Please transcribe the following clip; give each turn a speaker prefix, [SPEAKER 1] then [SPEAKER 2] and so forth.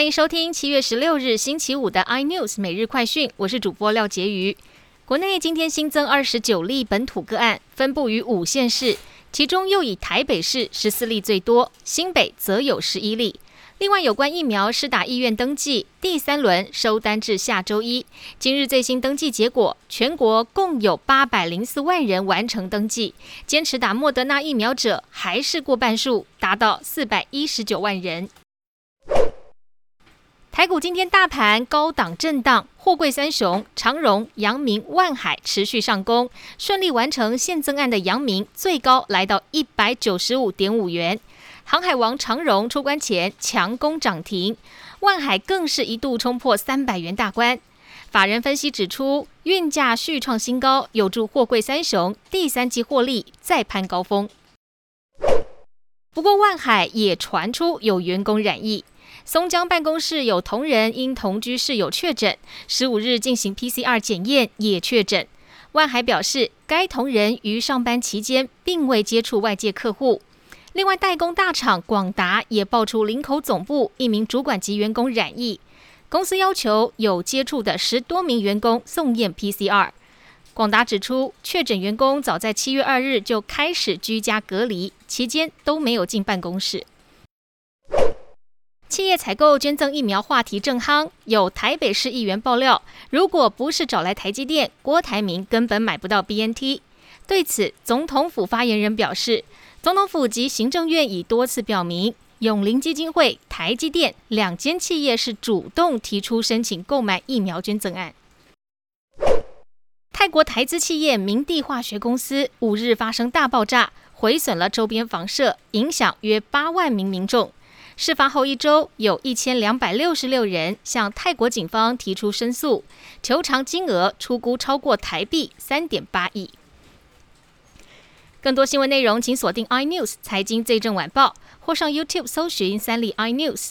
[SPEAKER 1] 欢迎收听七月十六日星期五的 iNews 每日快讯，我是主播廖杰瑜。国内今天新增二十九例本土个案，分布于五县市，其中又以台北市十四例最多，新北则有十一例。另外，有关疫苗施打意愿登记第三轮收单至下周一。今日最新登记结果，全国共有八百零四万人完成登记。坚持打莫德纳疫苗者还是过半数，达到四百一十九万人。台股今天大盘高档震荡，货柜三雄长荣、阳明、万海持续上攻，顺利完成现增案的阳明最高来到一百九十五点五元。航海王长荣出关前强攻涨停，万海更是一度冲破三百元大关。法人分析指出，运价续创新高，有助货柜三雄第三季获利再攀高峰。不过，万海也传出有员工染疫，松江办公室有同仁因同居室友确诊，十五日进行 PCR 检验也确诊。万海表示，该同仁于上班期间并未接触外界客户。另外，代工大厂广达也爆出林口总部一名主管级员工染疫，公司要求有接触的十多名员工送验 PCR。广达指出，确诊员工早在七月二日就开始居家隔离，期间都没有进办公室。企业采购捐赠疫苗话题正夯，有台北市议员爆料，如果不是找来台积电，郭台铭根本买不到 BNT。对此，总统府发言人表示。总统府及行政院已多次表明，永林基金会、台积电两间企业是主动提出申请购买疫苗捐赠案。泰国台资企业明地化学公司五日发生大爆炸，毁损了周边房舍，影响约八万名民众。事发后一周，有一千两百六十六人向泰国警方提出申诉，求偿金额出估超过台币三点八亿。更多新闻内容，请锁定 iNews 财经最正晚报，或上 YouTube 搜寻三立 iNews。